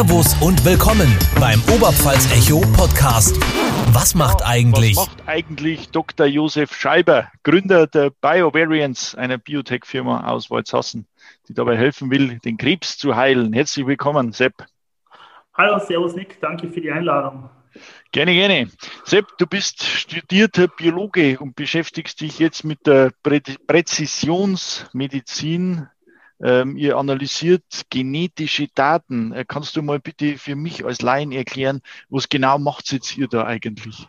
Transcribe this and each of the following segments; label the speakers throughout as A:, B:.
A: Servus und willkommen beim Oberpfalz Echo Podcast. Was macht eigentlich?
B: Was macht eigentlich Dr. Josef Scheiber, Gründer der BioVariants, einer Biotech-Firma aus Walzhassen, die dabei helfen will, den Krebs zu heilen? Herzlich willkommen, Sepp.
C: Hallo, Servus Nick, danke für die Einladung.
B: Gerne, gerne. Sepp, du bist studierter Biologe und beschäftigst dich jetzt mit der Prä Präzisionsmedizin ähm, ihr analysiert genetische Daten. Äh, kannst du mal bitte für mich als Laien erklären, was genau macht jetzt ihr da eigentlich?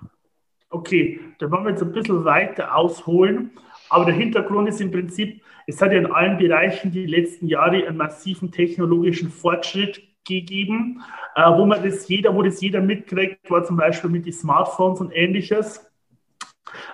C: Okay, da wollen wir jetzt ein bisschen weiter ausholen. Aber der Hintergrund ist im Prinzip, es hat ja in allen Bereichen die letzten Jahre einen massiven technologischen Fortschritt gegeben, äh, wo man das jeder, wo das jeder mitkriegt, war zum Beispiel mit den Smartphones und ähnliches.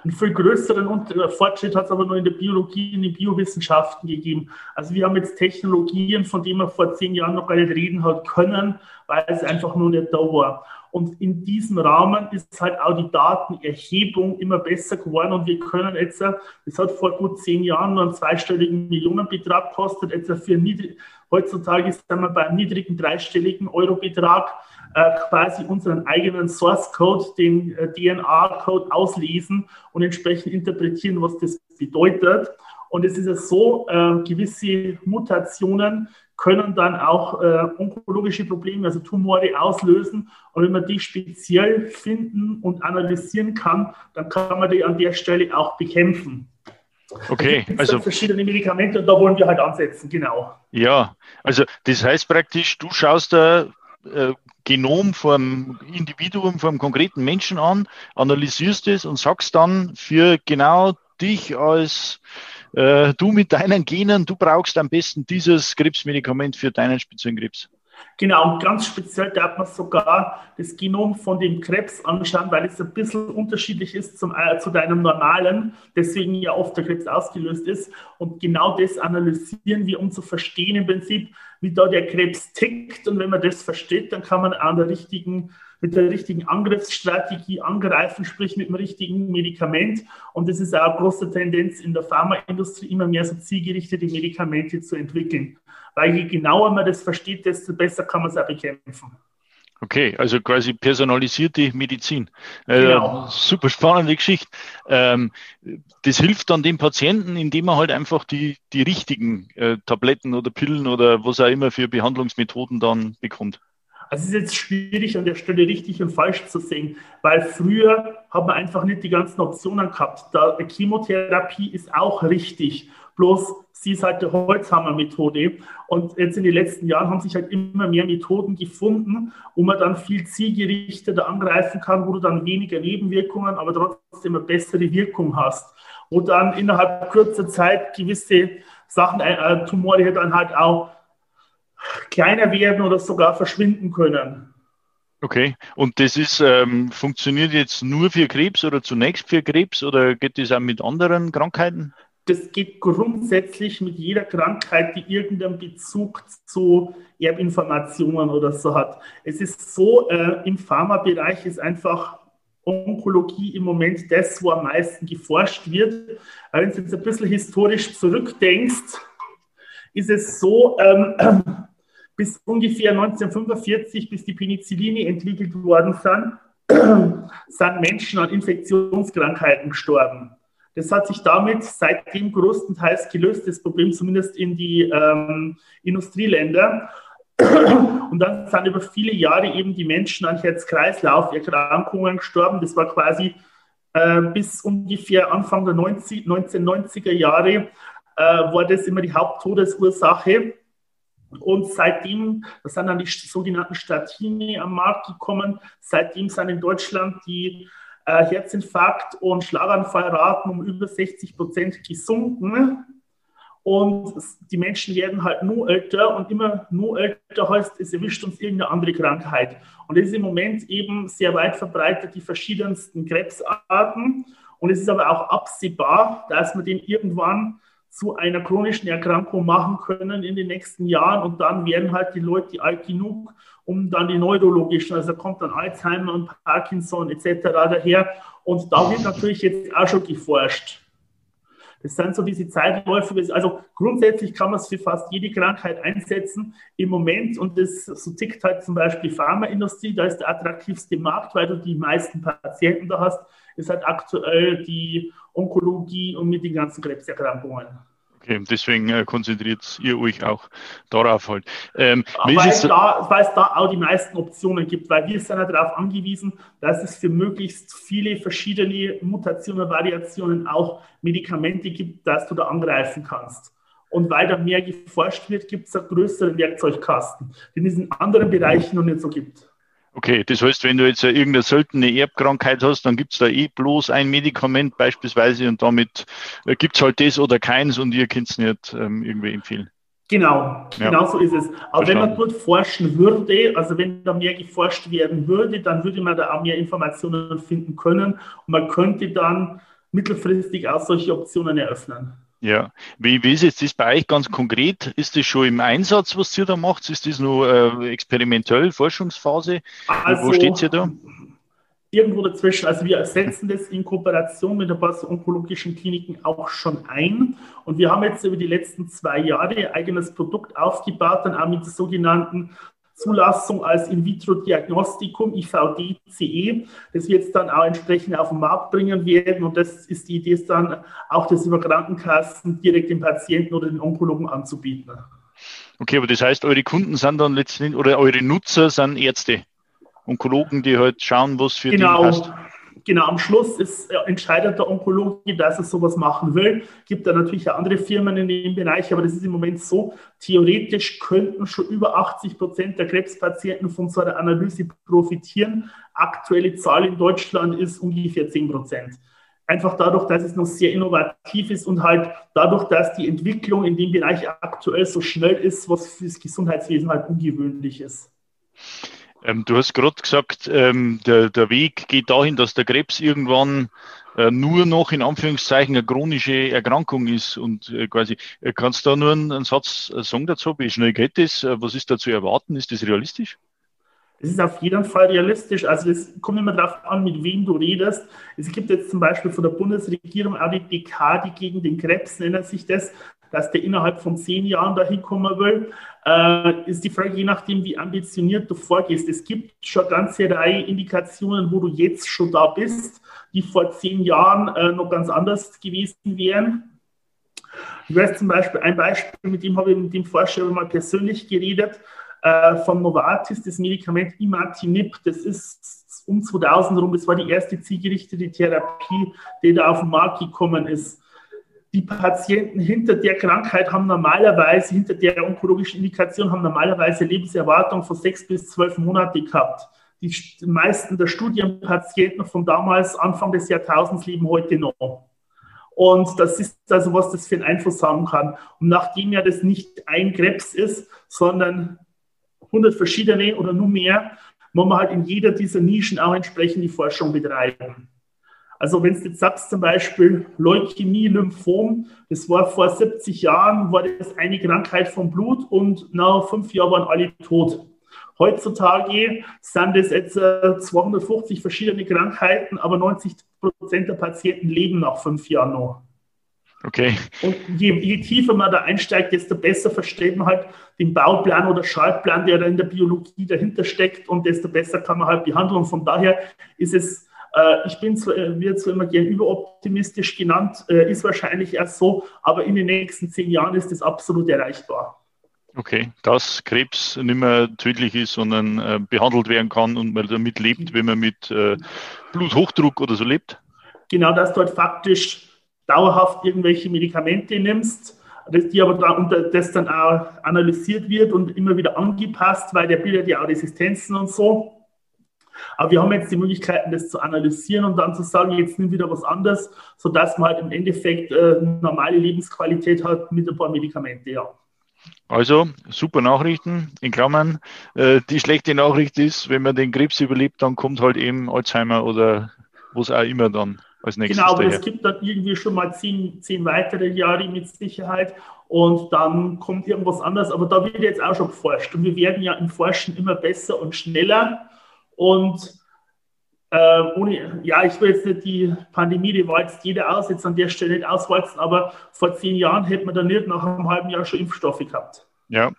C: Einen viel größeren äh, Fortschritt hat es aber nur in der Biologie, in den Biowissenschaften gegeben. Also wir haben jetzt Technologien, von denen man vor zehn Jahren noch gar nicht reden hat können, weil es einfach nur nicht da war. Und in diesem Rahmen ist halt auch die Datenerhebung immer besser geworden und wir können jetzt, das hat vor gut zehn Jahren nur einen zweistelligen Millionenbetrag gekostet, jetzt für niedrig, heutzutage ist wir bei einem niedrigen dreistelligen Eurobetrag äh, quasi unseren eigenen Source Code, den äh, DNA-Code auslesen und entsprechend interpretieren, was das bedeutet. Und es ist ja so, äh, gewisse Mutationen können dann auch äh, onkologische Probleme, also Tumore auslösen. Und wenn man die speziell finden und analysieren kann, dann kann man die an der Stelle auch bekämpfen.
B: Okay, also
C: verschiedene Medikamente und da wollen wir halt ansetzen, genau.
B: Ja, also das heißt praktisch, du schaust da äh, Genom vom Individuum, vom konkreten Menschen an, analysierst es und sagst dann für genau dich als äh, du mit deinen Genen, du brauchst am besten dieses Krebsmedikament für deinen speziellen Krebs.
C: Genau, und ganz speziell darf man sogar das Genom von dem Krebs anschauen, weil es ein bisschen unterschiedlich ist zum, äh, zu deinem normalen, deswegen ja oft der Krebs ausgelöst ist. Und genau das analysieren wir, um zu verstehen im Prinzip, wie da der Krebs tickt. Und wenn man das versteht, dann kann man an der richtigen mit der richtigen Angriffsstrategie angreifen, sprich mit dem richtigen Medikament. Und das ist auch eine große Tendenz in der Pharmaindustrie, immer mehr so zielgerichtete Medikamente zu entwickeln. Weil je genauer man das versteht, desto besser kann man es auch bekämpfen.
B: Okay, also quasi personalisierte Medizin. Äh, genau. super spannende Geschichte. Ähm, das hilft dann dem Patienten, indem er halt einfach die, die richtigen äh, Tabletten oder Pillen oder was auch immer für Behandlungsmethoden dann bekommt.
C: Also es ist jetzt schwierig an der Stelle richtig und falsch zu sehen, weil früher hat man einfach nicht die ganzen Optionen gehabt. Da Chemotherapie ist auch richtig, bloß sie ist halt die Holzhammer-Methode. Und jetzt in den letzten Jahren haben sich halt immer mehr Methoden gefunden, wo man dann viel zielgerichteter angreifen kann, wo du dann weniger Nebenwirkungen, aber trotzdem eine bessere Wirkung hast. Wo dann innerhalb kurzer Zeit gewisse Sachen, äh, Tumore dann halt auch kleiner werden oder sogar verschwinden können.
B: Okay, und das ist, ähm, funktioniert jetzt nur für Krebs oder zunächst für Krebs oder geht das auch mit anderen Krankheiten?
C: Das geht grundsätzlich mit jeder Krankheit, die irgendeinen Bezug zu Erbinformationen oder so hat. Es ist so, äh, im Pharmabereich ist einfach Onkologie im Moment das, wo am meisten geforscht wird. Wenn du jetzt ein bisschen historisch zurückdenkst, ist es so, ähm, bis ungefähr 1945, bis die Penicilline entwickelt worden sind, sind Menschen an Infektionskrankheiten gestorben. Das hat sich damit seitdem größtenteils gelöst, das Problem zumindest in die ähm, Industrieländer. Und dann sind über viele Jahre eben die Menschen an Herz-Kreislauf-Erkrankungen gestorben. Das war quasi äh, bis ungefähr Anfang der 90, 1990er Jahre äh, war das immer die Haupttodesursache. Und seitdem, das sind dann die sogenannten Statine am Markt gekommen, seitdem sind in Deutschland die äh, Herzinfarkt- und Schlaganfallraten um über 60 Prozent gesunken. Und die Menschen werden halt nur älter und immer nur älter heißt, es erwischt uns irgendeine andere Krankheit. Und es ist im Moment eben sehr weit verbreitet, die verschiedensten Krebsarten. Und es ist aber auch absehbar, dass man den irgendwann zu einer chronischen Erkrankung machen können in den nächsten Jahren und dann werden halt die Leute alt genug, um dann die neurologischen, also kommt dann Alzheimer und Parkinson etc. daher und da wird natürlich jetzt auch schon geforscht. Das sind so diese Zeitläufe. Also grundsätzlich kann man es für fast jede Krankheit einsetzen. Im Moment, und das so tickt halt zum Beispiel die Pharmaindustrie, da ist der attraktivste Markt, weil du die meisten Patienten da hast, ist halt aktuell die Onkologie und mit den ganzen Krebserkrankungen.
B: Okay, deswegen äh, konzentriert ihr euch auch darauf halt.
C: Ähm, weil, es da, weil es da auch die meisten Optionen gibt, weil wir sind ja darauf angewiesen, dass es für möglichst viele verschiedene Mutationen, Variationen auch Medikamente gibt, dass du da angreifen kannst. Und weil da mehr geforscht wird, gibt es einen größeren Werkzeugkasten, den es in anderen Bereichen noch nicht so gibt.
B: Okay, das heißt, wenn du jetzt irgendeine seltene Erbkrankheit hast, dann gibt es da eh bloß ein Medikament beispielsweise und damit äh, gibt es halt das oder keins und ihr könnt es nicht ähm, irgendwie empfehlen.
C: Genau, ja. genau so ist es. Aber Verstanden. wenn man dort forschen würde, also wenn da mehr geforscht werden würde, dann würde man da auch mehr Informationen finden können und man könnte dann mittelfristig auch solche Optionen eröffnen.
B: Ja, wie, wie ist jetzt das bei euch ganz konkret? Ist das schon im Einsatz, was ihr da macht? Ist das nur äh, experimentell, Forschungsphase? Also, Wo steht ihr da?
C: Irgendwo dazwischen. Also wir setzen das in Kooperation mit ein paar onkologischen Kliniken auch schon ein. Und wir haben jetzt über die letzten zwei Jahre ein eigenes Produkt aufgebaut, dann auch mit der sogenannten Zulassung als In-vitro-Diagnostikum, IVD-CE, das wir jetzt dann auch entsprechend auf den Markt bringen werden. Und das ist die Idee, ist dann auch das über Krankenkassen direkt dem Patienten oder den Onkologen anzubieten.
B: Okay, aber das heißt, eure Kunden sind dann letztendlich, oder eure Nutzer sind Ärzte, Onkologen, die halt schauen, was für
C: genau. die passt genau, am Schluss ist, äh, entscheidet der Onkologe, dass er sowas machen will. Gibt da natürlich auch andere Firmen in dem Bereich, aber das ist im Moment so, theoretisch könnten schon über 80 Prozent der Krebspatienten von so einer Analyse profitieren. Aktuelle Zahl in Deutschland ist ungefähr 10 Prozent. Einfach dadurch, dass es noch sehr innovativ ist und halt dadurch, dass die Entwicklung in dem Bereich aktuell so schnell ist, was für das Gesundheitswesen halt ungewöhnlich ist.
B: Ähm, du hast gerade gesagt, ähm, der, der Weg geht dahin, dass der Krebs irgendwann äh, nur noch in Anführungszeichen eine chronische Erkrankung ist und äh, quasi, äh, kannst du da nur einen, einen Satz äh, sagen dazu? Wie schnell geht das? Äh, was ist da zu erwarten? Ist das realistisch?
C: Es ist auf jeden Fall realistisch. Also es kommt immer darauf an, mit wem du redest. Es gibt jetzt zum Beispiel von der Bundesregierung auch die Dekade gegen den Krebs, nennt sich das dass der innerhalb von zehn Jahren dahin kommen will, ist die Frage, je nachdem, wie ambitioniert du vorgehst. Es gibt schon eine ganze Reihe Indikationen, wo du jetzt schon da bist, die vor zehn Jahren äh, noch ganz anders gewesen wären. Ich weiß zum Beispiel ein Beispiel, mit dem habe ich mit dem Forscher mal persönlich geredet, äh, von Novartis, das Medikament Imatinib, das ist um 2000 rum, das war die erste zielgerichtete Therapie, die da auf den Markt gekommen ist die Patienten hinter der Krankheit haben normalerweise, hinter der onkologischen Indikation, haben normalerweise Lebenserwartung von sechs bis zwölf Monate gehabt. Die meisten der Studienpatienten von damals, Anfang des Jahrtausends, leben heute noch. Und das ist also, was das für einen Einfluss haben kann. Und nachdem ja das nicht ein Krebs ist, sondern 100 verschiedene oder nur mehr, muss man halt in jeder dieser Nischen auch entsprechend die Forschung betreiben. Also wenn du jetzt sagst zum Beispiel Leukämie, Lymphom, das war vor 70 Jahren, war das eine Krankheit vom Blut und nach fünf Jahren waren alle tot. Heutzutage sind es jetzt 250 äh, verschiedene Krankheiten, aber 90 Prozent der Patienten leben nach fünf Jahren noch.
B: Okay.
C: Und je, je, tiefer man da einsteigt, desto besser versteht man halt den Bauplan oder Schaltplan, der da in der Biologie dahinter steckt und desto besser kann man halt behandeln. Von daher ist es ich bin zwar, äh, wird zwar immer gern überoptimistisch genannt, äh, ist wahrscheinlich erst so, aber in den nächsten zehn Jahren ist das absolut erreichbar.
B: Okay, dass Krebs nicht mehr tödlich ist, sondern äh, behandelt werden kann und man damit lebt, wenn man mit äh, Bluthochdruck oder so lebt?
C: Genau, dass du halt faktisch dauerhaft irgendwelche Medikamente nimmst, die aber da unter das dann auch analysiert wird und immer wieder angepasst, weil der bildet ja auch Resistenzen und so. Aber wir haben jetzt die Möglichkeiten, das zu analysieren und dann zu sagen, jetzt nimm wieder was anderes, sodass man halt im Endeffekt äh, normale Lebensqualität hat mit ein paar Medikamente, ja.
B: Also super Nachrichten in Klammern. Äh, die schlechte Nachricht ist, wenn man den Krebs überlebt, dann kommt halt eben Alzheimer oder was auch immer dann als nächstes.
C: Genau, aber daher. es gibt dann irgendwie schon mal zehn, zehn weitere Jahre mit Sicherheit und dann kommt irgendwas anderes. Aber da wird jetzt auch schon geforscht und wir werden ja im Forschen immer besser und schneller. Und äh, ohne, ja, ich will jetzt nicht die Pandemie, die walzt jeder aus, jetzt an der Stelle nicht auswalzen, aber vor zehn Jahren hätte man dann nicht nach einem halben Jahr schon Impfstoffe gehabt.
B: Ja,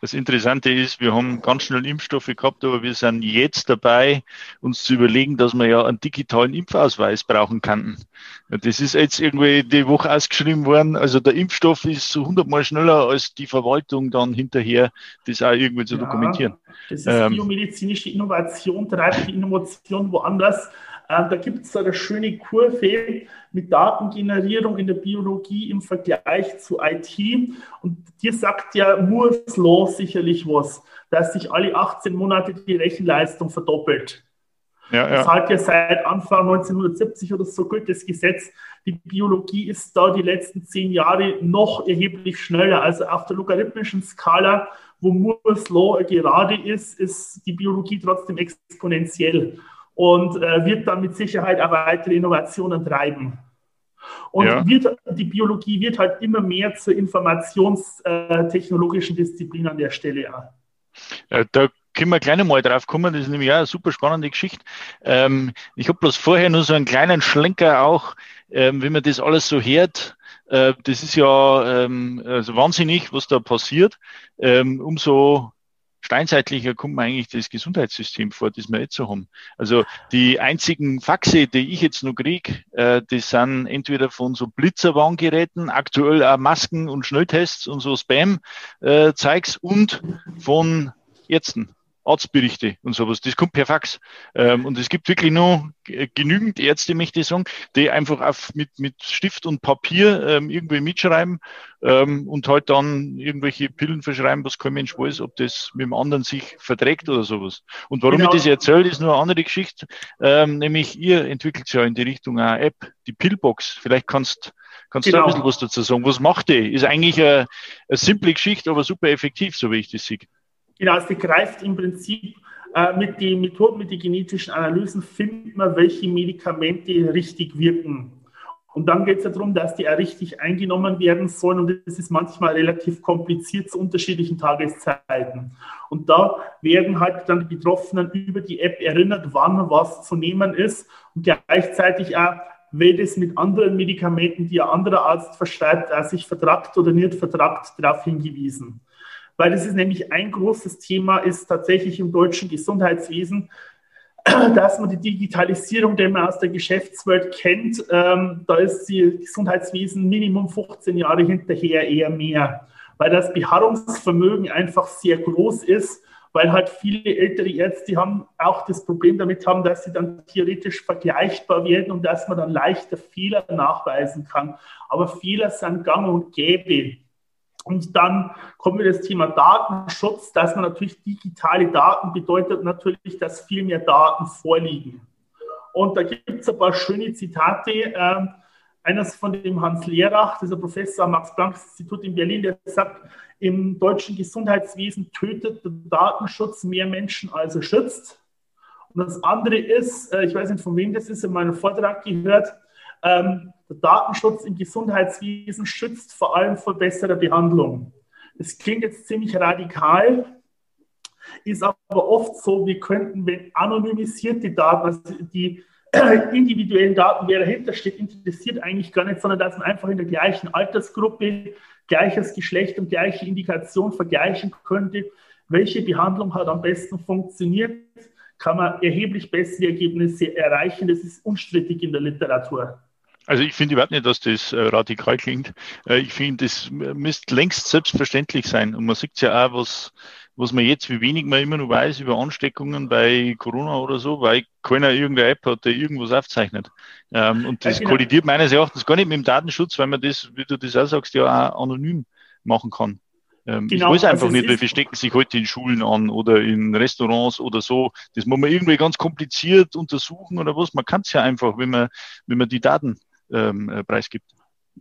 B: das Interessante ist, wir haben ganz schnell Impfstoffe gehabt, aber wir sind jetzt dabei, uns zu überlegen, dass wir ja einen digitalen Impfausweis brauchen könnten. Das ist jetzt irgendwie die Woche ausgeschrieben worden. Also der Impfstoff ist so hundertmal schneller als die Verwaltung dann hinterher, das auch irgendwie zu ja, dokumentieren.
C: Das ist ähm, biomedizinische Innovation, treibt die Innovation woanders. Ähm, da gibt es eine schöne Kurve mit Datengenerierung in der Biologie im Vergleich zu IT. Und dir sagt ja Moore's Law sicherlich was, dass sich alle 18 Monate die Rechenleistung verdoppelt. Ja, ja. Das hat ja seit Anfang 1970 oder so gilt das Gesetz. Die Biologie ist da die letzten zehn Jahre noch erheblich schneller. Also auf der logarithmischen Skala, wo Moore's Law gerade ist, ist die Biologie trotzdem exponentiell und äh, wird dann mit Sicherheit auch weitere Innovationen treiben. Und ja. wird, die Biologie wird halt immer mehr zur informationstechnologischen Disziplin an der Stelle auch.
B: Äh, da können wir gleich mal drauf kommen, das ist nämlich auch eine super spannende Geschichte. Ähm, ich habe bloß vorher nur so einen kleinen Schlenker auch, ähm, wenn man das alles so hört, äh, das ist ja ähm, also wahnsinnig, was da passiert. Ähm, umso steinzeitlicher kommt man eigentlich das Gesundheitssystem vor, das wir jetzt so haben. Also die einzigen Faxe, die ich jetzt noch kriege, äh, die sind entweder von so Blitzerwarngeräten, aktuell auch Masken und Schnelltests und so Spam-Zeugs äh, und von Ärzten. Arztberichte und sowas. Das kommt per Fax. Ähm, und es gibt wirklich nur genügend Ärzte, möchte ich sagen, die einfach auf, mit, mit Stift und Papier ähm, irgendwie mitschreiben ähm, und halt dann irgendwelche Pillen verschreiben, was kein Mensch weiß, ob das mit dem anderen sich verträgt oder sowas. Und warum genau. ich das erzähle, ist nur eine andere Geschichte. Ähm, nämlich ihr entwickelt ja in die Richtung eine App, die Pillbox. Vielleicht kannst Kannst genau. du ein bisschen was dazu sagen? Was macht die? Ist eigentlich eine, eine simple Geschichte, aber super effektiv, so wie ich das sehe.
C: Genau, sie greift im Prinzip äh, mit den Methoden, mit den genetischen Analysen, findet man, welche Medikamente richtig wirken. Und dann geht es ja darum, dass die auch richtig eingenommen werden sollen. Und das ist manchmal relativ kompliziert zu unterschiedlichen Tageszeiten. Und da werden halt dann die Betroffenen über die App erinnert, wann was zu nehmen ist. Und gleichzeitig auch, wenn es mit anderen Medikamenten, die ein anderer Arzt verschreibt, sich vertragt oder nicht vertragt, darauf hingewiesen weil das ist nämlich ein großes Thema, ist tatsächlich im deutschen Gesundheitswesen, dass man die Digitalisierung, die man aus der Geschäftswelt kennt, ähm, da ist die Gesundheitswesen Minimum 15 Jahre hinterher, eher mehr, weil das Beharrungsvermögen einfach sehr groß ist, weil halt viele ältere Ärzte haben auch das Problem damit haben, dass sie dann theoretisch vergleichbar werden und dass man dann leichter Fehler nachweisen kann. Aber Fehler sind gang und gäbe. Und dann kommen wir das Thema Datenschutz, dass man natürlich digitale Daten bedeutet natürlich, dass viel mehr Daten vorliegen. Und da gibt es ein paar schöne Zitate. Ähm, eines von dem Hans Lehrach, dieser Professor am Max-Planck-Institut in Berlin, der sagt, im deutschen Gesundheitswesen tötet der Datenschutz mehr Menschen, als er schützt. Und das andere ist, äh, ich weiß nicht, von wem das ist, in meinem Vortrag gehört, ähm, der Datenschutz im Gesundheitswesen schützt vor allem vor besserer Behandlung. Das klingt jetzt ziemlich radikal, ist aber oft so, wir könnten, wenn anonymisierte Daten, also die individuellen Daten, wer dahinter steht, interessiert eigentlich gar nicht, sondern dass man einfach in der gleichen Altersgruppe gleiches Geschlecht und gleiche Indikation vergleichen könnte, welche Behandlung hat am besten funktioniert, kann man erheblich bessere Ergebnisse erreichen. Das ist unstrittig in der Literatur.
B: Also ich finde überhaupt nicht, dass das äh, radikal klingt. Äh, ich finde, das müsste längst selbstverständlich sein. Und man sieht ja auch, was, was man jetzt, wie wenig man immer noch weiß über Ansteckungen bei Corona oder so, weil keiner irgendeine App hat, der irgendwas aufzeichnet. Ähm, und das ja, genau. kollidiert meines Erachtens gar nicht mit dem Datenschutz, weil man das, wie du das auch sagst, ja auch anonym machen kann. Ähm, genau, ich weiß einfach also nicht, wie viele stecken sich heute in Schulen an oder in Restaurants oder so. Das muss man irgendwie ganz kompliziert untersuchen oder was. Man kann es ja einfach, wenn man, wenn man die Daten ähm, äh, preisgibt.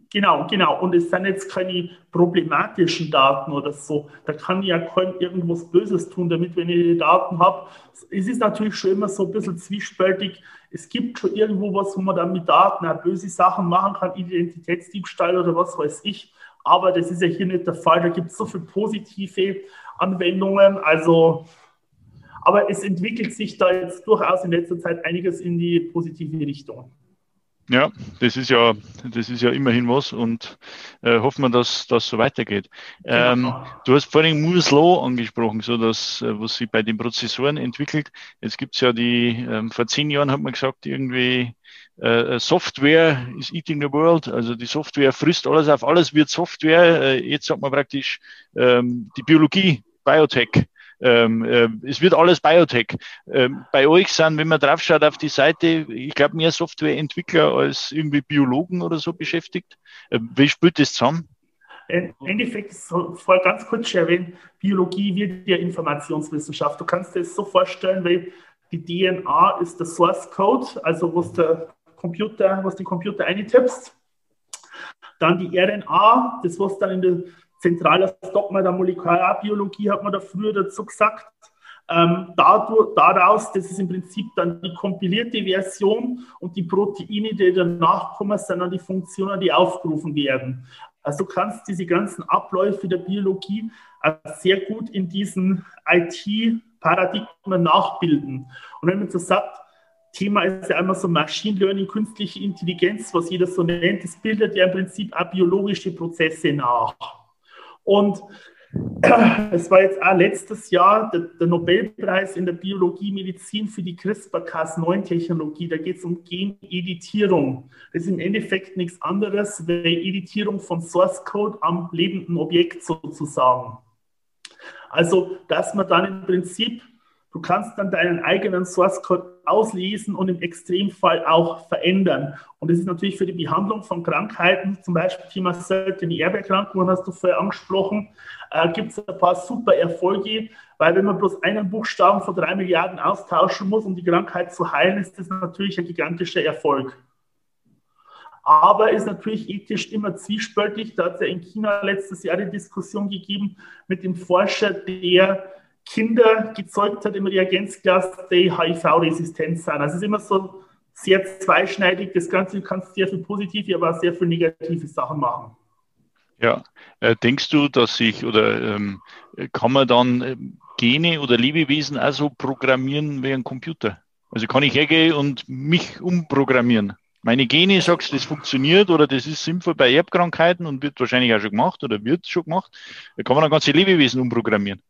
C: Genau, genau. Und es sind jetzt keine problematischen Daten oder so. Da kann ja kein irgendwas Böses tun, damit, wenn ich die Daten habe. Es ist natürlich schon immer so ein bisschen zwiespältig. Es gibt schon irgendwo was, wo man dann mit Daten auch böse Sachen machen kann, Identitätsdiebstahl oder was weiß ich. Aber das ist ja hier nicht der Fall. Da gibt es so viele positive Anwendungen. Also Aber es entwickelt sich da jetzt durchaus in letzter Zeit einiges in die positive Richtung.
B: Ja, das ist ja, das ist ja immerhin was und äh, hoffen wir, dass das so weitergeht. Ähm, genau. Du hast vorhin Moore's Law angesprochen, so dass, äh, was sich bei den Prozessoren entwickelt. Jetzt gibt's ja die, ähm, vor zehn Jahren hat man gesagt, irgendwie äh, Software is eating the world, also die Software frisst alles auf alles, wird Software. Äh, jetzt hat man praktisch ähm, die Biologie, Biotech ähm, äh, es wird alles Biotech. Ähm, bei euch sind, wenn man draufschaut auf die Seite, ich glaube, mehr Softwareentwickler als irgendwie Biologen oder so beschäftigt. Äh, wie spielt das zusammen?
C: Im Endeffekt, vor ganz kurz erwähnen, Biologie wird ja Informationswissenschaft. Du kannst dir das so vorstellen, weil die DNA ist der Source Code, also was der Computer, was die Computer eintippst. Dann die RNA, das was dann in der zentrales Dogma der Molekularbiologie, hat man da früher dazu gesagt. Ähm, dadurch, daraus, das ist im Prinzip dann die kompilierte Version und die Proteine, die danach kommen, sind dann die Funktionen, die aufgerufen werden. Also kannst diese ganzen Abläufe der Biologie sehr gut in diesen IT-Paradigmen nachbilden. Und wenn man so sagt, Thema ist ja einmal so Machine Learning, künstliche Intelligenz, was jeder so nennt, das bildet ja im Prinzip auch biologische Prozesse nach. Und es war jetzt auch letztes Jahr der, der, Nobelpreis in der Biologie Medizin für die CRISPR-Cas9-Technologie. Da geht es um Geneditierung. Das ist im Endeffekt nichts anderes, wie Editierung von Source Code am lebenden Objekt sozusagen. Also, dass man dann im Prinzip Du kannst dann deinen eigenen Source Code auslesen und im Extremfall auch verändern. Und das ist natürlich für die Behandlung von Krankheiten, zum Beispiel Thema seltene Erbeerkrankungen, hast du vorher angesprochen, äh, gibt es ein paar super Erfolge, weil wenn man bloß einen Buchstaben von drei Milliarden austauschen muss, um die Krankheit zu heilen, ist das natürlich ein gigantischer Erfolg. Aber ist natürlich ethisch immer zwiespältig. Da hat es ja in China letztes Jahr die Diskussion gegeben mit dem Forscher, der Kinder gezeugt hat im Reagenzglas, die HIV-resistent sind. Also es ist immer so sehr zweischneidig. Das Ganze kann sehr viel positive, aber auch sehr viel negative Sachen machen.
B: Ja, äh, denkst du, dass sich oder ähm, kann man dann ähm, Gene oder Lebewesen also programmieren wie ein Computer? Also kann ich hergehen und mich umprogrammieren? Meine Gene, sagst du, das funktioniert oder das ist sinnvoll bei Erbkrankheiten und wird wahrscheinlich auch schon gemacht oder wird schon gemacht. Da kann man dann ganze Lebewesen umprogrammieren.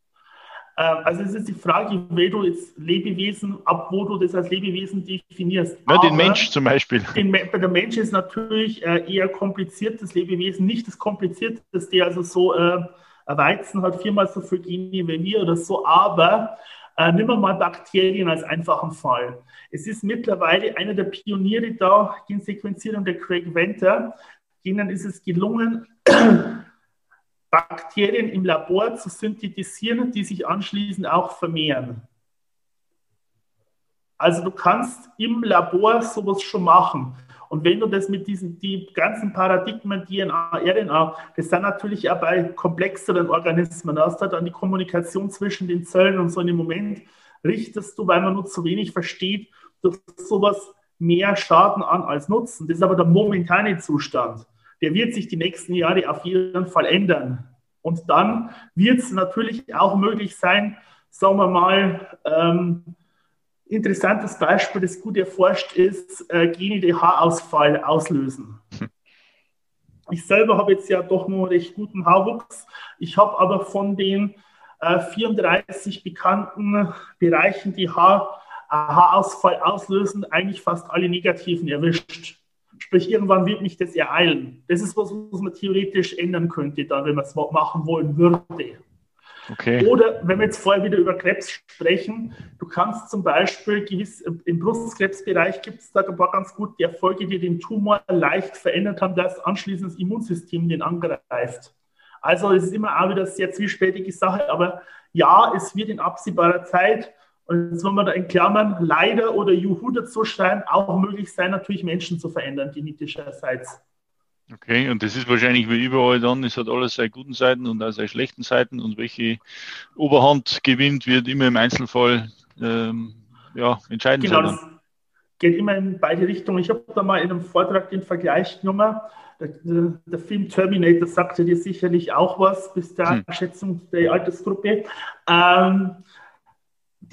C: Ähm, also es ist die Frage, wie du jetzt Lebewesen, ab wo du das als Lebewesen definierst.
B: Ja, den Mensch zum Beispiel.
C: Den, der Mensch ist natürlich äh, eher kompliziertes Lebewesen, nicht das komplizierteste, also so äh, Weizen hat viermal so viel Gene wie wir oder so, aber äh, nehmen wir mal Bakterien als einfachen Fall. Es ist mittlerweile einer der Pioniere da, Gensequenzierung der Craig Venter, denen ist es gelungen, Bakterien im Labor zu synthetisieren, die sich anschließend auch vermehren. Also du kannst im Labor sowas schon machen. Und wenn du das mit diesen die ganzen Paradigmen DNA, RNA, das sind natürlich auch bei komplexeren Organismen, da hast du dann die Kommunikation zwischen den Zellen und so in dem Moment richtest du, weil man nur zu wenig versteht, durch sowas mehr Schaden an als Nutzen. Das ist aber der momentane Zustand der wird sich die nächsten Jahre auf jeden Fall ändern. Und dann wird es natürlich auch möglich sein, sagen wir mal, ähm, interessantes Beispiel, das gut erforscht ist, äh, Gene, die Haarausfall auslösen. Ich selber habe jetzt ja doch nur recht guten Haarwuchs. Ich habe aber von den äh, 34 bekannten Bereichen, die Haar, äh, Haarausfall auslösen, eigentlich fast alle negativen erwischt. Sprich, irgendwann wird mich das ereilen. Das ist was, was man theoretisch ändern könnte, dann, wenn man es machen wollen würde. Okay. Oder wenn wir jetzt vorher wieder über Krebs sprechen, du kannst zum Beispiel gewiss, im Brustkrebsbereich gibt es da ein paar ganz gute Erfolge, die den Tumor leicht verändert haben, dass anschließend das Immunsystem den angreift. Also es ist immer auch wieder eine sehr zwiespältige Sache, aber ja, es wird in absehbarer Zeit und jetzt wollen wir da in Klammern leider oder Juhu dazu schreiben, auch möglich sein, natürlich Menschen zu verändern, genetischerseits.
B: Okay, und das ist wahrscheinlich wie überall dann, es hat alles seine guten Seiten und auch seine schlechten Seiten und welche Oberhand gewinnt, wird immer im Einzelfall ähm, ja, entscheidend
C: genau, sein. Genau, geht immer in beide Richtungen. Ich habe da mal in einem Vortrag den Vergleich genommen. Der, der, der, Film Terminator sagte dir sicherlich auch was, bis der hm. Schätzung der Altersgruppe. Ähm,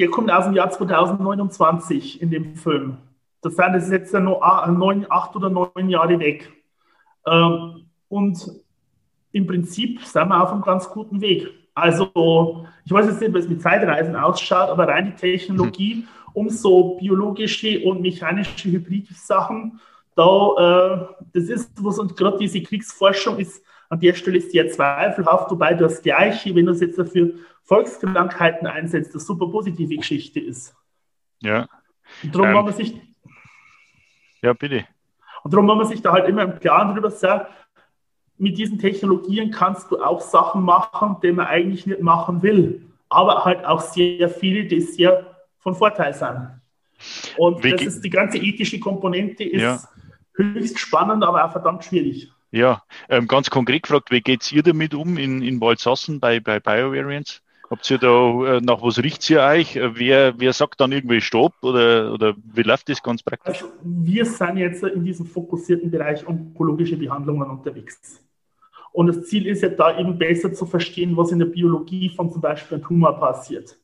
C: der kommt aus dem Jahr 2029 in dem Film. Das heißt, das ist jetzt ja noch neun, acht oder neun Jahre weg. Ähm, und im Prinzip sind wir auf einem ganz guten Weg. Also, ich weiß jetzt nicht, es mit Zeitreisen ausschaut, aber rein die Technologie, mhm. um so biologische und mechanische Hybrid-Sachen, da, äh, das ist was, und gerade diese Kriegsforschung ist an der Stelle sehr zweifelhaft, wobei das Gleiche, wenn du es jetzt dafür Volkskrankheiten einsetzt, eine super positive Geschichte ist.
B: Ja.
C: Und darum, ähm, man sich.
B: Ja, bitte.
C: Und darum, wenn man sich da halt immer im Klaren darüber sein, mit diesen Technologien kannst du auch Sachen machen, die man eigentlich nicht machen will. Aber halt auch sehr viele, die sehr von Vorteil sind. Und Wie das ist die ganze ethische Komponente ist ja. höchst spannend, aber auch verdammt schwierig.
B: Ja, ähm, ganz konkret gefragt, wie geht ihr damit um in, in Waldsassen bei, bei BioVariants? Habt ihr da, äh, nach was riecht ihr euch? Äh, wer, wer sagt dann irgendwie Stopp oder, oder wie läuft das ganz praktisch?
C: Also wir sind jetzt in diesem fokussierten Bereich onkologische Behandlungen unterwegs. Und das Ziel ist ja da eben besser zu verstehen, was in der Biologie von zum Beispiel einem Tumor passiert.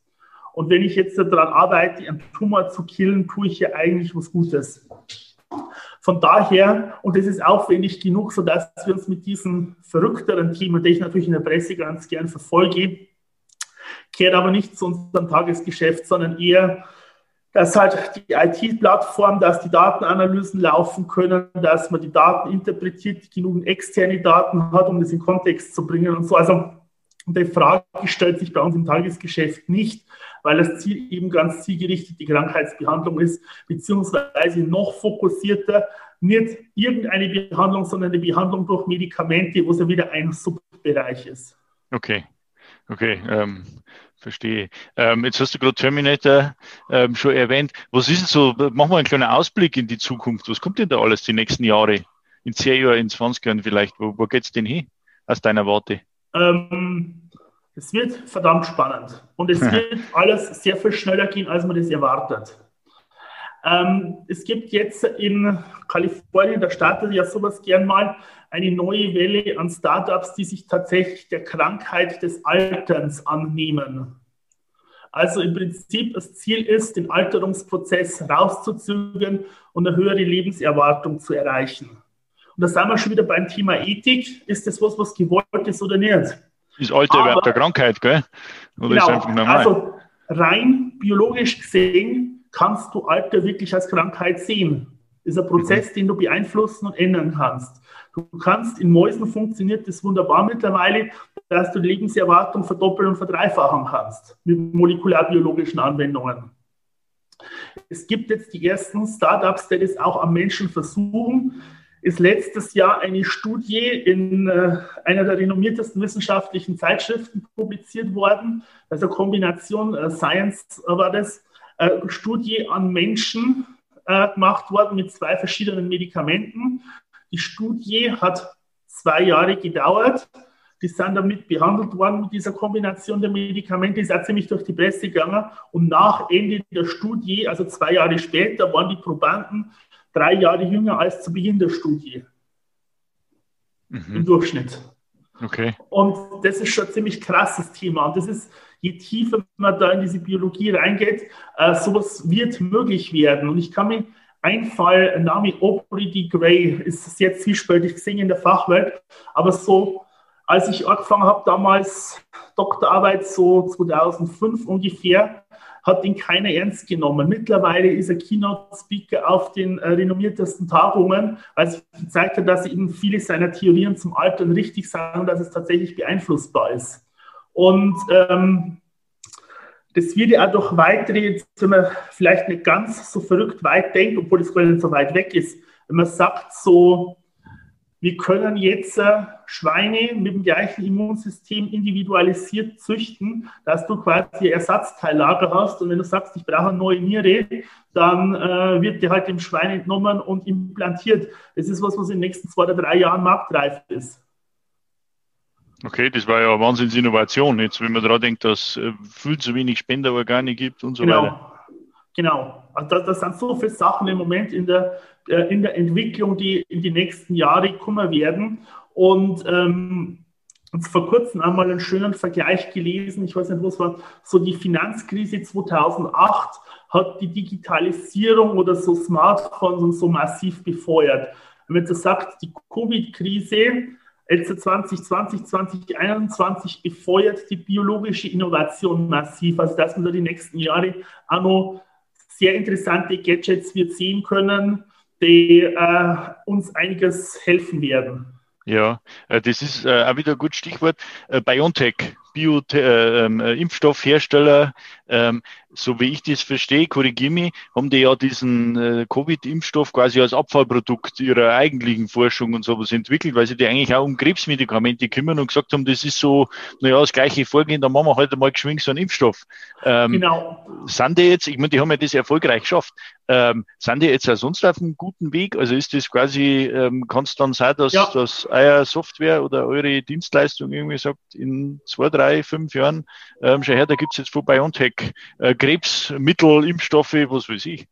C: Und wenn ich jetzt daran arbeite, einen Tumor zu killen, tue ich ja eigentlich was Gutes. Von daher, und das ist aufwendig genug, sodass wir uns mit diesen verrückteren Themen, die ich natürlich in der Presse ganz gern verfolge, kehrt aber nicht zu unserem Tagesgeschäft, sondern eher, dass halt die IT-Plattform, dass die Datenanalysen laufen können, dass man die Daten interpretiert, genügend externe Daten hat, um das in Kontext zu bringen und so. Also die Frage stellt sich bei uns im Tagesgeschäft nicht, weil das Ziel eben ganz zielgerichtet die Krankheitsbehandlung ist, beziehungsweise noch fokussierter nicht irgendeine Behandlung, sondern eine Behandlung durch Medikamente, wo es ja wieder ein Subbereich ist.
B: Okay, okay. Ähm, verstehe. Ähm, jetzt hast du gerade Terminator ähm, schon erwähnt. Was ist denn so, machen wir einen kleinen Ausblick in die Zukunft. Was kommt denn da alles die nächsten Jahre? In 10 Jahren, in 20 Jahren vielleicht? Wo, wo geht es denn hin, aus deiner Warte?
C: Ähm, es wird verdammt spannend. Und es wird alles sehr viel schneller gehen, als man das erwartet. Ähm, es gibt jetzt in Kalifornien, da startet ja sowas gern mal, eine neue Welle an Startups, die sich tatsächlich der Krankheit des Alterns annehmen. Also im Prinzip das Ziel ist, den Alterungsprozess rauszuzögern und eine höhere Lebenserwartung zu erreichen. Und da sind wir schon wieder beim Thema Ethik. Ist das was, was gewollt ist oder nicht?
B: Ist Alter überhaupt eine Krankheit, gell?
C: Oder genau, ist einfach normal? Also rein biologisch gesehen kannst du Alter wirklich als Krankheit sehen. Das ist ein Prozess, mhm. den du beeinflussen und ändern kannst. Du kannst, in Mäusen funktioniert das wunderbar mittlerweile, dass du die Lebenserwartung verdoppeln und verdreifachen kannst mit molekularbiologischen Anwendungen. Es gibt jetzt die ersten Startups, die das auch am Menschen versuchen. Ist letztes Jahr eine Studie in äh, einer der renommiertesten wissenschaftlichen Zeitschriften publiziert worden. Also Kombination äh, Science war das. Äh, Studie an Menschen äh, gemacht worden mit zwei verschiedenen Medikamenten. Die Studie hat zwei Jahre gedauert. Die sind damit behandelt worden mit dieser Kombination der Medikamente, ist auch ziemlich durch die Presse gegangen. Und nach Ende der Studie, also zwei Jahre später, waren die Probanden drei Jahre jünger als zu Beginn der Studie. Mhm. Im Durchschnitt.
B: Okay.
C: Und das ist schon ein ziemlich krasses Thema. Und das ist, je tiefer man da in diese Biologie reingeht, äh, sowas wird möglich werden. Und ich kann mich ein Fall, Name Aubrey D. Gray, ist sehr zwiespältig gesehen in der Fachwelt, aber so, als ich angefangen habe, damals Doktorarbeit, so 2005 ungefähr, hat ihn keiner ernst genommen. Mittlerweile ist er Keynote-Speaker auf den äh, renommiertesten Tagungen, weil es gezeigt hat, dass eben viele seiner Theorien zum Altern richtig und dass es tatsächlich beeinflussbar ist. Und ähm, das wird ja auch durch weitere, jetzt wenn man vielleicht nicht ganz so verrückt weit denkt, obwohl es gar nicht so weit weg ist, wenn man sagt so, wir können jetzt äh, Schweine mit dem gleichen Immunsystem individualisiert züchten, dass du quasi Ersatzteillager hast und wenn du sagst, ich brauche eine neue Niere, dann äh, wird dir halt dem Schwein entnommen und implantiert. Das ist was, was in den nächsten zwei oder drei Jahren marktreif ist.
B: Okay, das war ja eine Wahnsinnsinnovation. Jetzt, wenn man daran denkt, dass es äh, viel zu wenig Spenderorgane gibt und so
C: genau.
B: weiter.
C: Genau. Also das, das, sind so viele Sachen im Moment in der, äh, in der Entwicklung, die in die nächsten Jahre kommen werden. Und ähm, vor kurzem einmal einen schönen Vergleich gelesen, ich weiß nicht, was war, so die Finanzkrise 2008 hat die Digitalisierung oder so Smartphones und so massiv befeuert. Wenn man jetzt sagt, die Covid-Krise jetzt 2020, 2021 befeuert die biologische Innovation massiv. Also dass wir da die nächsten Jahre auch noch sehr interessante Gadgets wird sehen können, die äh, uns einiges helfen werden.
B: Ja, äh, das ist äh, auch wieder ein gutes Stichwort. Äh, BioNTech, Bio-Impfstoffhersteller, ähm, so wie ich das verstehe, korrigiere mich, haben die ja diesen äh, Covid-Impfstoff quasi als Abfallprodukt ihrer eigentlichen Forschung und sowas entwickelt, weil sie die eigentlich auch um Krebsmedikamente kümmern und gesagt haben, das ist so, naja, das gleiche Vorgehen, da machen wir heute mal geschwind so einen Impfstoff. Ähm, genau. Sind die jetzt, ich meine, die haben ja das erfolgreich geschafft, ähm, sind die jetzt auch sonst auf einem guten Weg? Also ist das quasi, ähm, kann es dann sein, dass, ja. dass euer Software oder eure Dienstleistung irgendwie sagt, in zwei, drei, fünf Jahren, ähm, schon her, da gibt es jetzt von BioNTech äh, Krebsmittel, Impfstoffe, was weiß ich.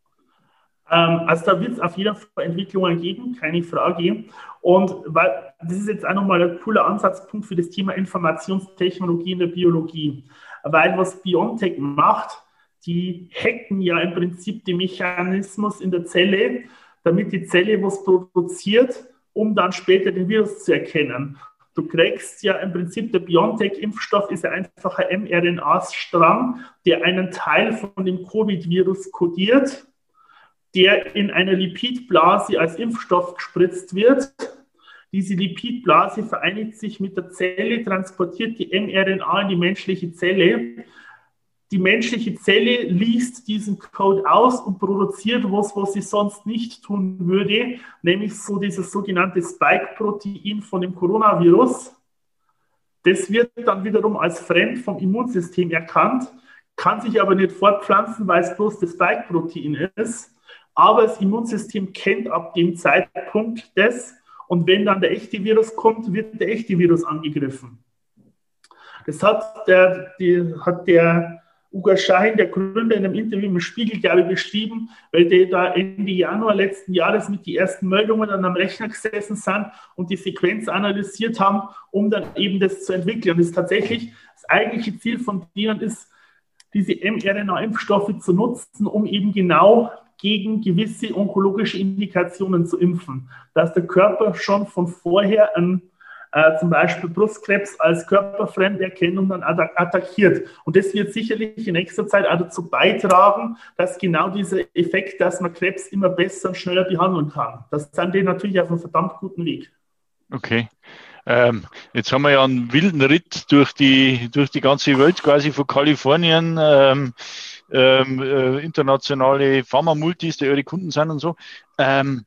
C: Ähm, also da wird es auf jeden Fall Entwicklungen geben, keine Frage. Und weil das ist jetzt auch nochmal ein cooler Ansatzpunkt für das Thema Informationstechnologie in der Biologie. Weil was BioNTech macht, die hacken ja im Prinzip den Mechanismus in der Zelle, damit die Zelle was produziert, um dann später den Virus zu erkennen. Du kriegst ja im Prinzip, der BioNTech-Impfstoff ist ja einfach ein mRNA-Strang, der einen Teil von dem Covid-Virus kodiert, der in einer Lipidblase als Impfstoff gespritzt wird. Diese Lipidblase vereinigt sich mit der Zelle, transportiert die mRNA in die menschliche Zelle die menschliche Zelle liest diesen Code aus und produziert was, was sie sonst nicht tun würde, nämlich so dieses sogenannte Spike-Protein von dem Coronavirus. Das wird dann wiederum als fremd vom Immunsystem erkannt, kann sich aber nicht fortpflanzen, weil es bloß das Spike-Protein ist. Aber das Immunsystem kennt ab dem Zeitpunkt das und wenn dann der echte Virus kommt, wird der echte Virus angegriffen. Das hat der, die, hat der Uga Schein, der Gründer, in einem Interview im Spiegel, glaube ich, beschrieben, weil die da Ende Januar letzten Jahres mit den ersten Meldungen an einem Rechner gesessen sind und die Sequenz analysiert haben, um dann eben das zu entwickeln. Und das ist tatsächlich das eigentliche Ziel von denen ist, diese mRNA-Impfstoffe zu nutzen, um eben genau gegen gewisse onkologische Indikationen zu impfen. Dass der Körper schon von vorher ein äh, zum Beispiel Brustkrebs als körperfremd erkennt und dann attackiert. Und das wird sicherlich in nächster Zeit auch dazu beitragen, dass genau dieser Effekt, dass man Krebs immer besser und schneller behandeln kann. Das sind die natürlich auf einem verdammt guten Weg.
B: Okay. Ähm, jetzt haben wir ja einen wilden Ritt durch die, durch die ganze Welt, quasi von Kalifornien, ähm, ähm, äh, internationale Pharma-Multis, die eure Kunden sind und so. Ähm,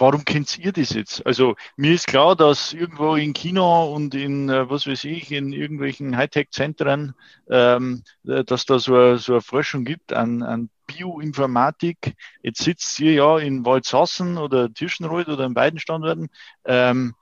B: warum kennt ihr das jetzt? Also mir ist klar, dass irgendwo in China und in, äh, was weiß ich, in irgendwelchen Hightech-Zentren, ähm, äh, dass da so, eine, so eine Forschung gibt an, an Bioinformatik. Jetzt sitzt ihr ja in Waldsassen oder Tirschenreuth oder in beiden Standorten. Ähm,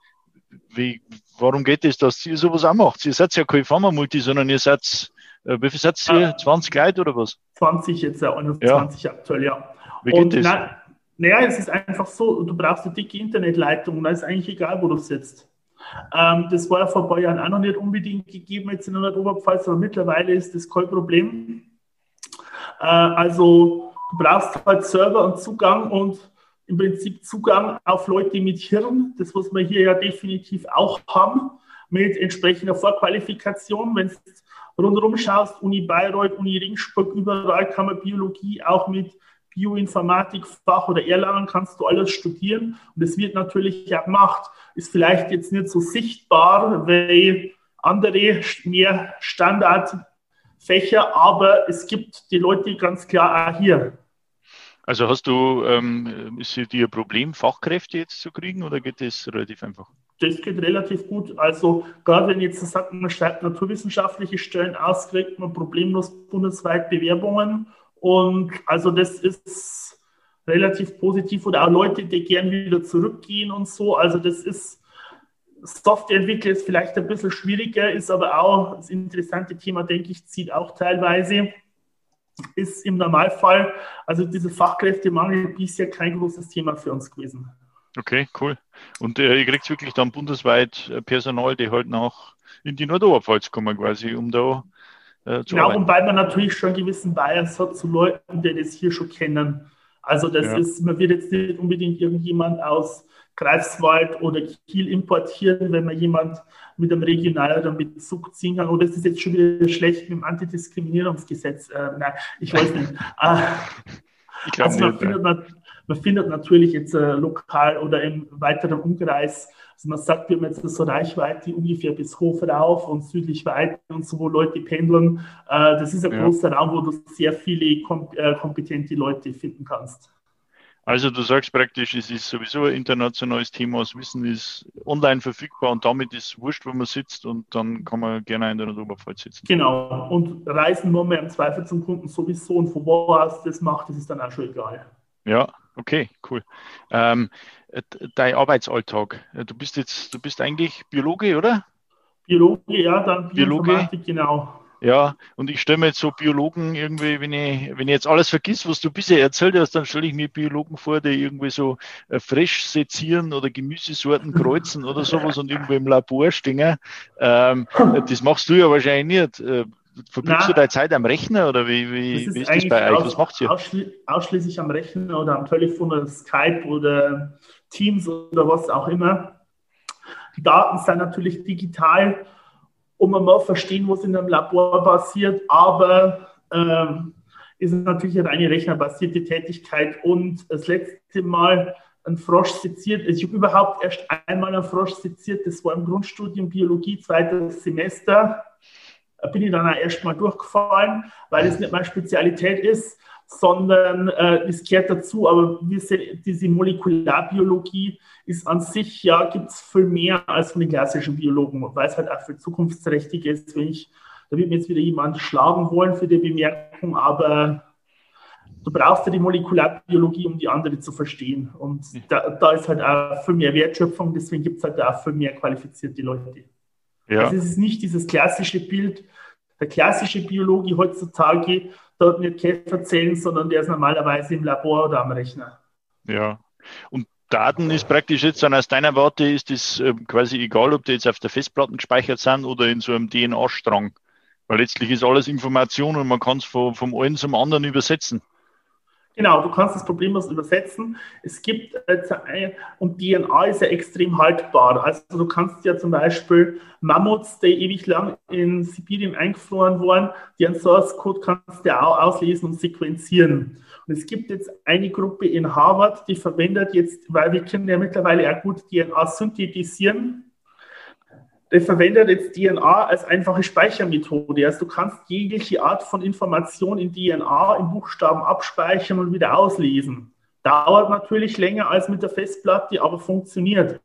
B: wie, warum geht es, dass ihr sowas auch macht? Ihr seid ja kein Pharma-Multi, sondern ihr seid, äh, wie viel seid ihr? 20 Leute oder was?
C: 20 jetzt, ja, 21 ja. aktuell, ja. Wie geht und das? Na, naja, es ist einfach so, du brauchst eine dicke Internetleitung und da ist eigentlich egal, wo du sitzt. Ähm, das war ja vor ein paar Jahren auch noch nicht unbedingt gegeben jetzt in der Oberpfalz, aber mittlerweile ist das kein Problem. Äh, also du brauchst halt Server und Zugang und im Prinzip Zugang auf Leute mit Hirn, das was wir hier ja definitiv auch haben, mit entsprechender Vorqualifikation. Wenn du rundherum schaust, Uni Bayreuth, Uni Ringsburg, überall kann man Biologie auch mit Bioinformatikfach oder Erlangen kannst du alles studieren und es wird natürlich gemacht. Ist vielleicht jetzt nicht so sichtbar wie andere mehr Standardfächer, aber es gibt die Leute ganz klar auch hier.
B: Also hast du, ähm, ist es dir ein Problem, Fachkräfte jetzt zu kriegen oder geht das relativ einfach?
C: Das geht relativ gut. Also gerade wenn jetzt sagt, man schreibt naturwissenschaftliche Stellen aus, kriegt man problemlos bundesweit Bewerbungen und also das ist relativ positiv oder auch Leute, die gern wieder zurückgehen und so. Also das ist Softwareentwickler ist vielleicht ein bisschen schwieriger, ist aber auch das interessante Thema, denke ich, zieht auch teilweise. Ist im Normalfall, also diese Fachkräftemangel bisher kein großes Thema für uns gewesen.
B: Okay, cool. Und äh, ihr kriegt wirklich dann bundesweit äh, Personal, die halt nach in die Nordoberpfalz kommen quasi, um da
C: äh, zu genau, und weil man natürlich schon einen gewissen Bias hat zu Leuten, die das hier schon kennen. Also das ja. ist, man wird jetzt nicht unbedingt irgendjemand aus Greifswald oder Kiel importieren, wenn man jemand mit einem regionaleren Bezug ziehen kann. Oder ist das jetzt schon wieder schlecht mit dem Antidiskriminierungsgesetz? Äh, nein, ich weiß nicht. Äh, ich also man, nicht, man, man, findet, natürlich jetzt äh, lokal oder im weiteren Umkreis, also man sagt, wir haben jetzt so Reichweite ungefähr bis Hof rauf und südlich weiter und so, wo Leute pendeln. Äh, das ist ein ja. großer Raum, wo du sehr viele kom äh, kompetente Leute finden kannst.
B: Also du sagst praktisch, es ist sowieso ein internationales Thema, das Wissen ist online verfügbar und damit ist wurscht, wo man sitzt und dann kann man gerne in der Oberpfalz sitzen.
C: Genau, und reisen nur mehr im Zweifel zum Kunden sowieso und von wo aus das macht, das ist dann auch schon egal.
B: Ja, okay, cool. Ähm, dein Arbeitsalltag, du bist jetzt, du bist eigentlich Biologe, oder?
C: Biologe, ja, dann Biologe, genau.
B: Ja, und ich stelle mir jetzt so Biologen irgendwie, wenn ich, wenn ich jetzt alles vergiss, was du bisher erzählt hast, dann stelle ich mir Biologen vor, die irgendwie so äh, frisch sezieren oder Gemüsesorten kreuzen oder sowas und irgendwo im Labor stehen. Ähm, das machst du ja wahrscheinlich nicht. Verbringst du deine Zeit am Rechner oder wie, wie,
C: ist,
B: wie
C: ist das bei euch? Was macht ihr? Ausschli ausschließlich am Rechner oder am Telefon oder Skype oder Teams oder was auch immer. Die Daten sind natürlich digital um mal verstehen, was in einem Labor passiert, aber ähm, ist natürlich eine reine rechnerbasierte Tätigkeit. Und das letzte Mal ein Frosch seziert, also ich habe überhaupt erst einmal einen Frosch seziert, das war im Grundstudium Biologie, zweites Semester. Bin ich dann auch erst mal durchgefallen, weil es nicht meine Spezialität ist sondern äh, es gehört dazu. Aber wir sehen, diese Molekularbiologie ist an sich, ja, gibt es viel mehr als von den klassischen Biologen, weil es halt auch für zukunftsträchtig ist. Wenn ich, da wird mir jetzt wieder jemand schlagen wollen für die Bemerkung, aber du brauchst ja die Molekularbiologie, um die andere zu verstehen. Und da, da ist halt auch viel mehr Wertschöpfung, deswegen gibt es halt auch viel mehr qualifizierte Leute. Ja. Also es ist nicht dieses klassische Bild, der klassische Biologie heutzutage dort nicht Käfer zählen, sondern der ist normalerweise im Labor oder am Rechner.
B: Ja, und Daten ist praktisch jetzt dann aus deiner Warte, ist es äh, quasi egal, ob die jetzt auf der Festplatte gespeichert sind oder in so einem DNA-Strang. Weil letztlich ist alles Information und man kann es vom, vom einen zum anderen übersetzen.
C: Genau, du kannst das problemlos übersetzen. Es gibt, äh, und DNA ist ja extrem haltbar. Also du kannst ja zum Beispiel Mammuts, die ewig lang in Sibirien eingefroren waren, deren Source Code kannst du auch auslesen und sequenzieren. Und es gibt jetzt eine Gruppe in Harvard, die verwendet jetzt, weil wir können ja mittlerweile auch gut DNA synthetisieren, der verwendet jetzt DNA als einfache Speichermethode. Also du kannst jegliche Art von Information in DNA in Buchstaben abspeichern und wieder auslesen. Dauert natürlich länger als mit der Festplatte, aber funktioniert.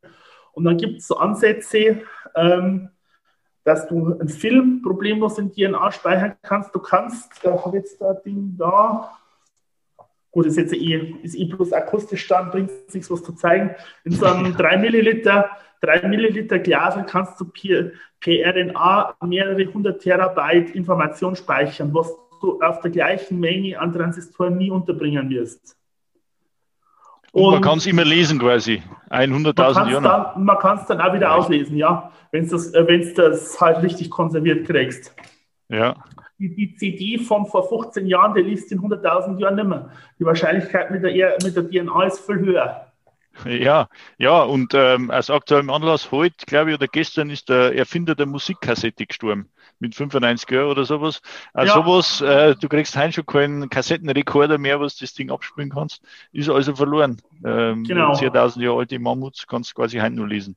C: Und dann gibt es so Ansätze, ähm, dass du einen Film problemlos in DNA speichern kannst. Du kannst, da habe ich jetzt das Ding da, gut, ist jetzt eh, ist eh bloß akustisch dann, bringt nichts was zu zeigen, in so einem 3 Milliliter 3 Milliliter Glas kannst du per, RNA mehrere hundert Terabyte Information speichern, was du auf der gleichen Menge an Transistoren nie unterbringen wirst.
B: Und, man kann es immer lesen quasi, 100.000
C: Jahre. Man kann es dann auch wieder auslesen, ja, wenn du das, äh, das halt richtig konserviert kriegst.
B: Ja.
C: Die, die, CD von vor 15 Jahren, der liest in 100.000 Jahren nicht mehr. Die Wahrscheinlichkeit mit der, mit der DNA ist viel höher.
B: Ja, ja, und ähm, aus aktuellem Anlass heute, glaube ich, oder gestern ist der Erfinder der Musikkassette gestorben. Mit 95 Jahren oder sowas. Also ja. sowas, äh, du kriegst heute schon keinen Kassettenrekorder mehr, was das Ding abspielen kannst. Ist also verloren. Ähm, genau. 10.000 Jahre alte Mammuts kannst du quasi heute nur lesen.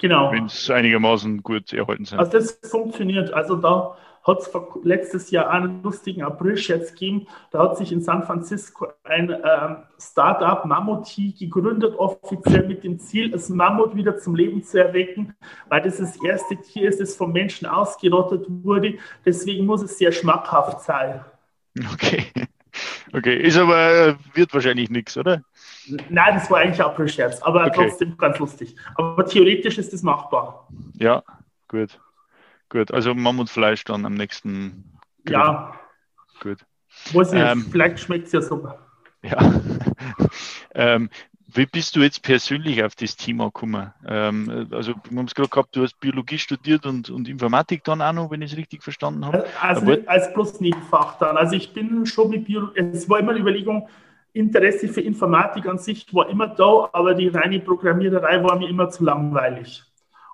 C: Genau.
B: Wenn es einigermaßen gut erhalten sind.
C: Also das funktioniert. Also da hat es letztes Jahr einen lustigen April-Scherz gegeben. Da hat sich in San Francisco ein ähm, Startup Mammuti gegründet, offiziell mit dem Ziel, das Mammut wieder zum Leben zu erwecken, weil das das erste Tier ist, das vom Menschen ausgerottet wurde. Deswegen muss es sehr schmackhaft sein.
B: Okay. Okay, ist aber, wird wahrscheinlich nichts, oder?
C: Nein, das war eigentlich April-Scherz, aber okay. trotzdem ganz lustig. Aber theoretisch ist das machbar.
B: Ja, gut. Gut, also Mammutfleisch dann am nächsten.
C: Grill. Ja.
B: Gut.
C: Muss ich, ähm, vielleicht schmeckt es ja super.
B: Ja. ähm, Wie bist du jetzt persönlich auf das Thema gekommen? Ähm, also, wir haben es gerade gehabt, du hast Biologie studiert und, und Informatik dann auch noch, wenn ich es richtig verstanden habe.
C: Also, Aber, als bloß Nebenfach dann. Also, ich bin schon mit Biologie, es war immer eine Überlegung, Interesse für Informatik an sich war immer da, aber die reine Programmiererei war mir immer zu langweilig.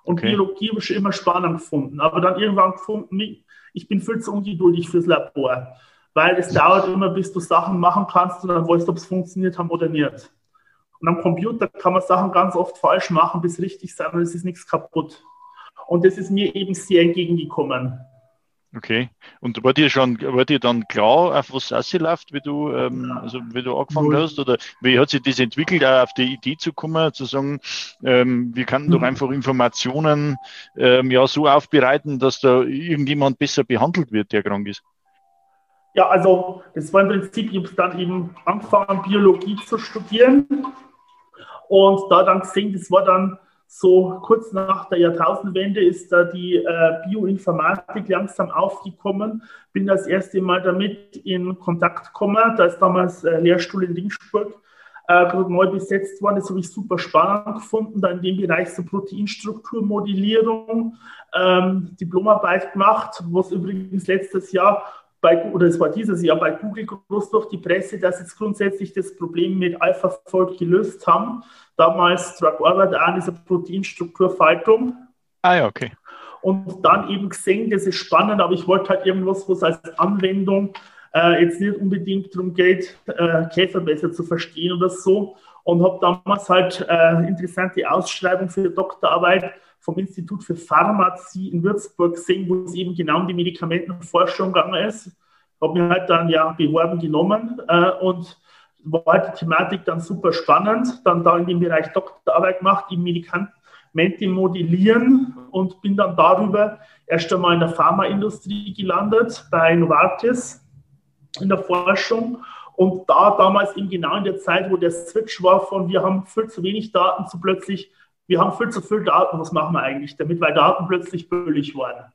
C: Und okay. Biologie habe ich immer spannend gefunden. Aber dann irgendwann gefunden, ich bin viel zu ungeduldig fürs Labor, weil es dauert immer, bis du Sachen machen kannst und dann weißt du, ob es funktioniert haben oder nicht. Und am Computer kann man Sachen ganz oft falsch machen, bis richtig sein und es ist nichts kaputt. Und das ist mir eben sehr entgegengekommen.
B: Okay. Und war dir schon, war dir dann klar, auf was ausläuft, wie du, ähm, also wie du angefangen Null. hast? Oder wie hat sich das entwickelt, auch auf die Idee zu kommen, zu sagen, ähm, wir können doch mhm. einfach Informationen ähm, ja so aufbereiten, dass da irgendjemand besser behandelt wird, der krank ist?
C: Ja, also das war im Prinzip, ich dann eben angefangen, Biologie zu studieren und da dann gesehen, das war dann so kurz nach der Jahrtausendwende ist da die äh, Bioinformatik langsam aufgekommen. Bin das erste Mal damit in Kontakt gekommen. Da ist damals äh, Lehrstuhl in Ringsburg äh, neu besetzt worden. Das habe ich super spannend gefunden. Da in dem Bereich so Proteinstrukturmodellierung ähm, Diplomarbeit gemacht, was übrigens letztes Jahr bei, oder es war dieses Jahr bei Google groß durch die Presse, dass jetzt grundsätzlich das Problem mit AlphaFold gelöst haben damals Drug Orbit an dieser Proteinstrukturfaltung.
B: Ah ja, okay.
C: Und dann eben gesehen, das ist spannend, aber ich wollte halt irgendwas, was als Anwendung äh, jetzt nicht unbedingt darum geht, äh, Käfer besser zu verstehen oder so. Und habe damals halt äh, interessante Ausschreibung für Doktorarbeit vom Institut für Pharmazie in Würzburg gesehen, wo es eben genau um die Medikamentenforschung gegangen ist. Habe mir halt dann ja beworben genommen äh, und war die Thematik dann super spannend. Dann da in dem Bereich Doktorarbeit gemacht, die Medikamente modellieren und bin dann darüber erst einmal in der Pharmaindustrie gelandet, bei Novartis in der Forschung. Und da damals eben genau in der Zeit, wo der Switch war von wir haben viel zu wenig Daten zu plötzlich, wir haben viel zu viel Daten, was machen wir eigentlich damit, weil Daten plötzlich billig waren.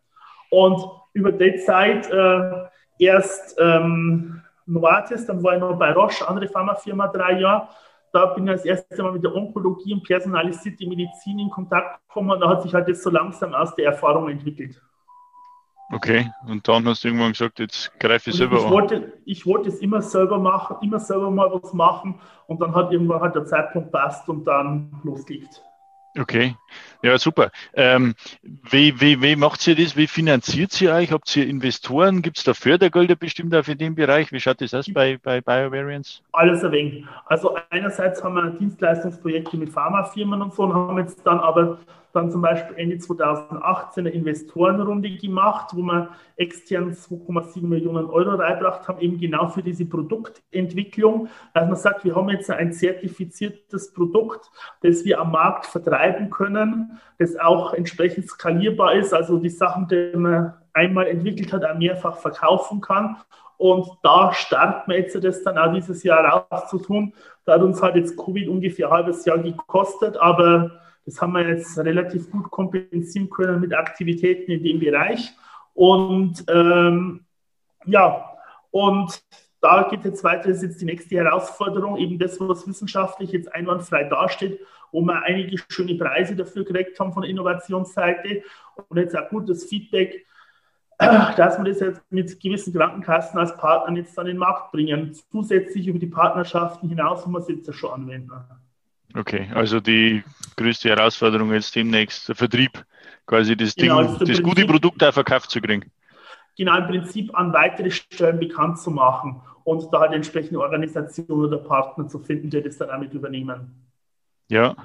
C: Und über die Zeit äh, erst ähm, Novartis, dann war ich noch bei Roche, andere Pharmafirma, drei Jahre. Da bin ich das erste Mal mit der Onkologie und personalisierte Medizin in Kontakt gekommen und da hat sich halt das so langsam aus der Erfahrung entwickelt.
B: Okay, und dann hast du irgendwann gesagt, jetzt greife ich selber
C: ich an. Wollte, ich wollte es immer selber machen, immer selber mal was machen und dann hat irgendwann halt der Zeitpunkt passt und dann losgelegt.
B: Okay, ja super. Ähm, wie, wie, wie macht ihr das? Wie finanziert ihr euch? Habt ihr Investoren? Gibt es da Fördergelder bestimmt auch für den Bereich? Wie schaut das aus bei, bei BioVariance?
C: Alles wenig. Also einerseits haben wir Dienstleistungsprojekte mit Pharmafirmen und so und haben jetzt dann aber dann zum Beispiel Ende 2018 eine Investorenrunde gemacht, wo wir extern 2,7 Millionen Euro reingebracht haben, eben genau für diese Produktentwicklung. Also man sagt, wir haben jetzt ein zertifiziertes Produkt, das wir am Markt vertreiben können, das auch entsprechend skalierbar ist, also die Sachen, die man einmal entwickelt hat, auch mehrfach verkaufen kann. Und da starten wir jetzt das dann auch dieses Jahr rauszutun. Da hat uns halt jetzt Covid ungefähr ein halbes Jahr gekostet, aber das haben wir jetzt relativ gut kompensieren können mit Aktivitäten in dem Bereich. Und ähm, ja, und da geht jetzt weiter, das ist jetzt die nächste Herausforderung, eben das, was wissenschaftlich jetzt einwandfrei dasteht, wo wir einige schöne Preise dafür gekriegt haben von der Innovationsseite und jetzt auch gutes Feedback, dass wir das jetzt mit gewissen Krankenkassen als Partnern jetzt an den Markt bringen, zusätzlich über die Partnerschaften hinaus, wo wir es jetzt schon anwenden.
B: Okay, also die größte Herausforderung jetzt demnächst der Vertrieb, quasi das, genau, Ding, das Prinzip, gute Produkt auch verkauft zu kriegen.
C: Genau, im Prinzip an weitere Stellen bekannt zu machen und da halt entsprechende Organisationen oder Partner zu finden, die das dann auch mit übernehmen.
B: Ja.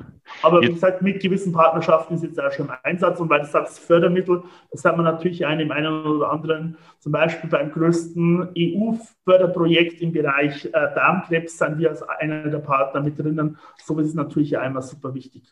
C: Aber wie gesagt, mit gewissen Partnerschaften ist jetzt auch schon im Einsatz und weil du sagst Fördermittel, das hat man natürlich einen im einen oder anderen, zum Beispiel beim größten EU-Förderprojekt im Bereich äh, Darmkrebs sind wir als einer der Partner mit drinnen. So ist es natürlich einmal super wichtig.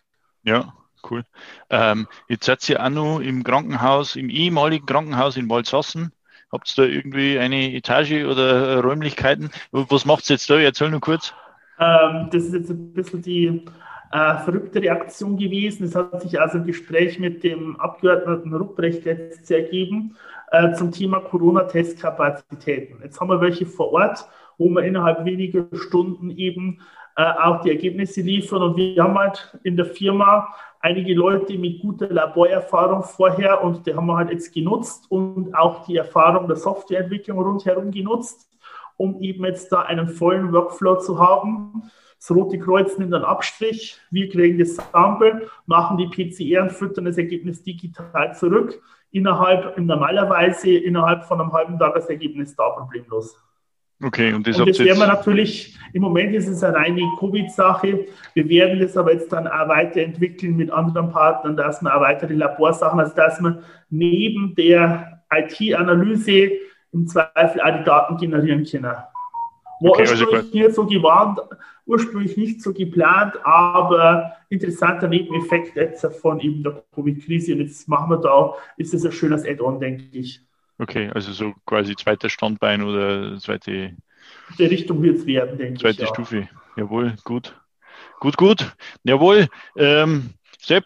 B: Ja, cool. Ähm, jetzt seid ihr auch noch im Krankenhaus, im ehemaligen Krankenhaus in Waldsassen. Habt ihr da irgendwie eine Etage oder Räumlichkeiten? Was macht ihr jetzt da? Erzähl nur kurz.
C: Ähm, das ist jetzt ein bisschen die äh, verrückte Reaktion gewesen. Es hat sich also ein Gespräch mit dem Abgeordneten Rupprecht jetzt ergeben äh, zum Thema Corona-Testkapazitäten. Jetzt haben wir welche vor Ort, wo wir innerhalb weniger Stunden eben äh, auch die Ergebnisse liefern. Und wir haben halt in der Firma einige Leute mit guter Laborerfahrung vorher und die haben wir halt jetzt genutzt und auch die Erfahrung der Softwareentwicklung rundherum genutzt, um eben jetzt da einen vollen Workflow zu haben. Das Rote Kreuz nimmt einen Abstrich, wir kriegen das Sample, machen die PCR und füttern das Ergebnis digital zurück. Innerhalb, normalerweise innerhalb von einem halben Tag das Ergebnis da problemlos.
B: Okay,
C: und das, und das werden wir natürlich, im Moment ist es eine reine Covid-Sache. Wir werden das aber jetzt dann auch weiterentwickeln mit anderen Partnern, dass wir auch weitere Laborsachen, also dass wir neben der IT-Analyse im Zweifel auch die Daten generieren können. War okay, also nicht so gewarnt, ursprünglich nicht so geplant, aber interessanter Nebeneffekt jetzt von eben der Covid-Krise. Und jetzt machen wir da, ist es ein schönes Add-on, denke ich.
B: Okay, also so quasi zweiter Standbein oder zweite.
C: Die Richtung wird es werden, denke
B: zweite ich. Zweite Stufe. Jawohl, gut. Gut, gut. Jawohl. Ähm, Sepp,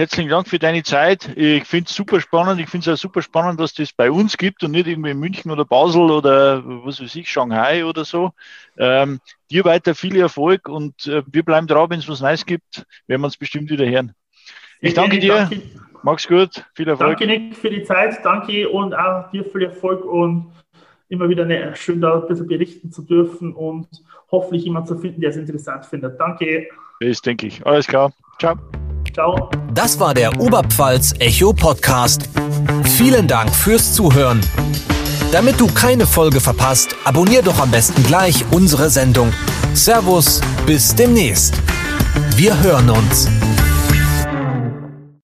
B: herzlichen Dank für deine Zeit. Ich finde es super spannend. Ich finde es auch super spannend, dass das bei uns gibt und nicht irgendwie in München oder Basel oder was weiß ich, Shanghai oder so. Ähm, dir weiter viel Erfolg und äh, wir bleiben dran, wenn es was Neues gibt, werden wir uns bestimmt wieder hören. Ich danke dir. Danke. Mach's gut, viel Erfolg.
C: Danke, Nick, für die Zeit. Danke und auch dir viel Erfolg und immer wieder eine, schön da ein bisschen berichten zu dürfen und hoffentlich jemand zu finden, der es interessant findet. Danke.
B: Das denke ich. Alles klar. Ciao.
A: Ciao. Das war der Oberpfalz Echo Podcast. Vielen Dank fürs Zuhören. Damit du keine Folge verpasst, abonnier doch am besten gleich unsere Sendung. Servus, bis demnächst. Wir hören uns.